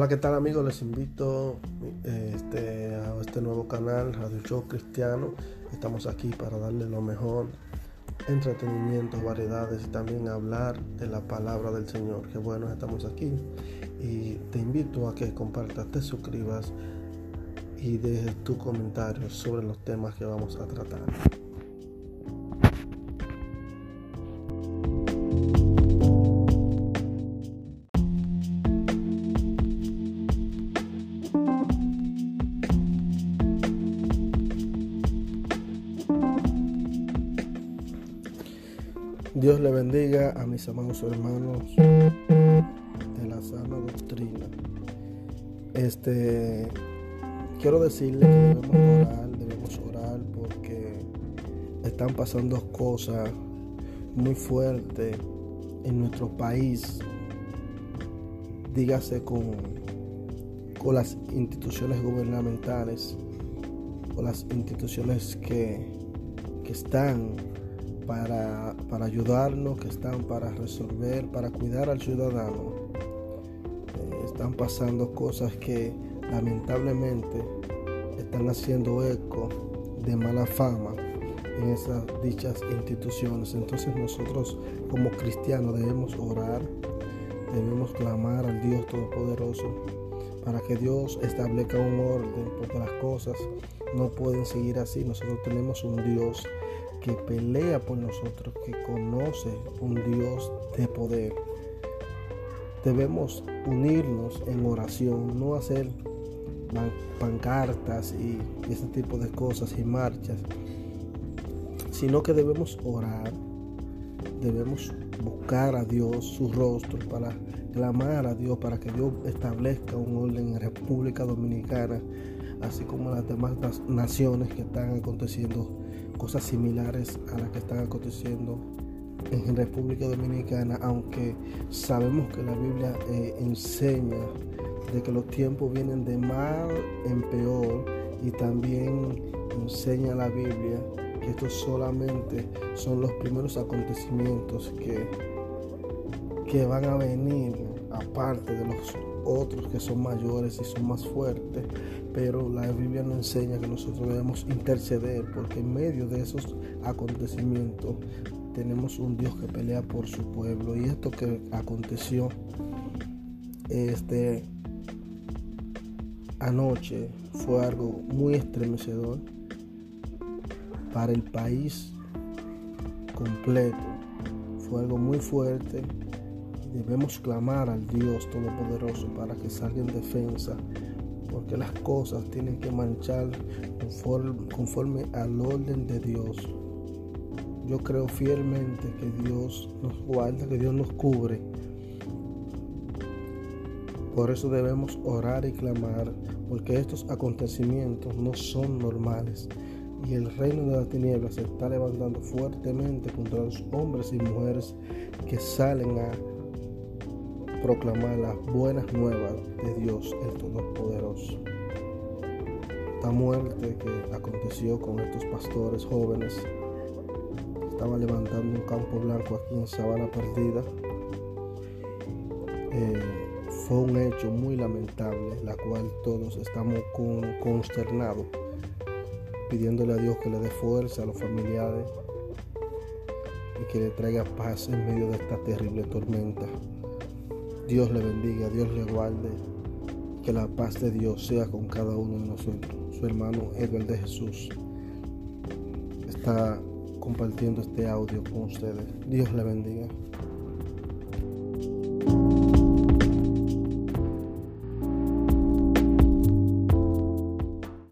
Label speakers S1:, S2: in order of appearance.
S1: Hola, ¿qué tal amigos? Les invito este, a este nuevo canal, Radio Show Cristiano. Estamos aquí para darle lo mejor, entretenimiento, variedades y también hablar de la palabra del Señor. Qué bueno, estamos aquí. Y te invito a que compartas, te suscribas y dejes tus comentarios sobre los temas que vamos a tratar. Dios le bendiga a mis amados hermanos de la sana doctrina. Este quiero decirle que debemos orar, debemos orar porque están pasando cosas muy fuertes en nuestro país. Dígase con, con las instituciones gubernamentales, con las instituciones que, que están para, ayudarnos, que están para resolver, para cuidar al ciudadano. Eh, están pasando cosas que lamentablemente están haciendo eco de mala fama en esas dichas instituciones. Entonces nosotros como cristianos debemos orar, debemos clamar al Dios Todopoderoso para que Dios establezca un orden, porque las cosas no pueden seguir así. Nosotros tenemos un Dios que pelea por nosotros, que conoce un Dios de poder. Debemos unirnos en oración, no hacer pancartas y ese tipo de cosas y marchas, sino que debemos orar, debemos buscar a Dios su rostro para clamar a Dios para que Dios establezca un orden en República Dominicana, así como las demás naciones que están aconteciendo cosas similares a las que están aconteciendo en República Dominicana, aunque sabemos que la Biblia eh, enseña de que los tiempos vienen de mal en peor y también enseña la Biblia que estos solamente son los primeros acontecimientos que, que van a venir aparte de los otros que son mayores y son más fuertes, pero la Biblia nos enseña que nosotros debemos interceder porque en medio de esos acontecimientos tenemos un Dios que pelea por su pueblo y esto que aconteció este anoche fue algo muy estremecedor para el país completo. Fue algo muy fuerte Debemos clamar al Dios Todopoderoso para que salga en defensa, porque las cosas tienen que marchar conforme, al orden de Dios. Yo creo fielmente que Dios nos guarda, que Dios nos cubre. Por eso debemos orar y clamar, porque estos acontecimientos no son normales y el reino de las tinieblas se está levantando fuertemente contra los hombres y mujeres que salen a proclamar las buenas nuevas de Dios el Todopoderoso. Esta muerte que aconteció con estos pastores jóvenes estaban levantando un campo blanco aquí en Sabana Perdida. Eh, fue un hecho muy lamentable, la cual todos estamos consternados, pidiéndole a Dios que le dé fuerza a los familiares y que le traiga paz en medio de esta terrible tormenta. Dios le bendiga, Dios le guarde. Que la paz de Dios sea con cada uno de nosotros. Su hermano Edward de Jesús está compartiendo este audio con ustedes. Dios le bendiga.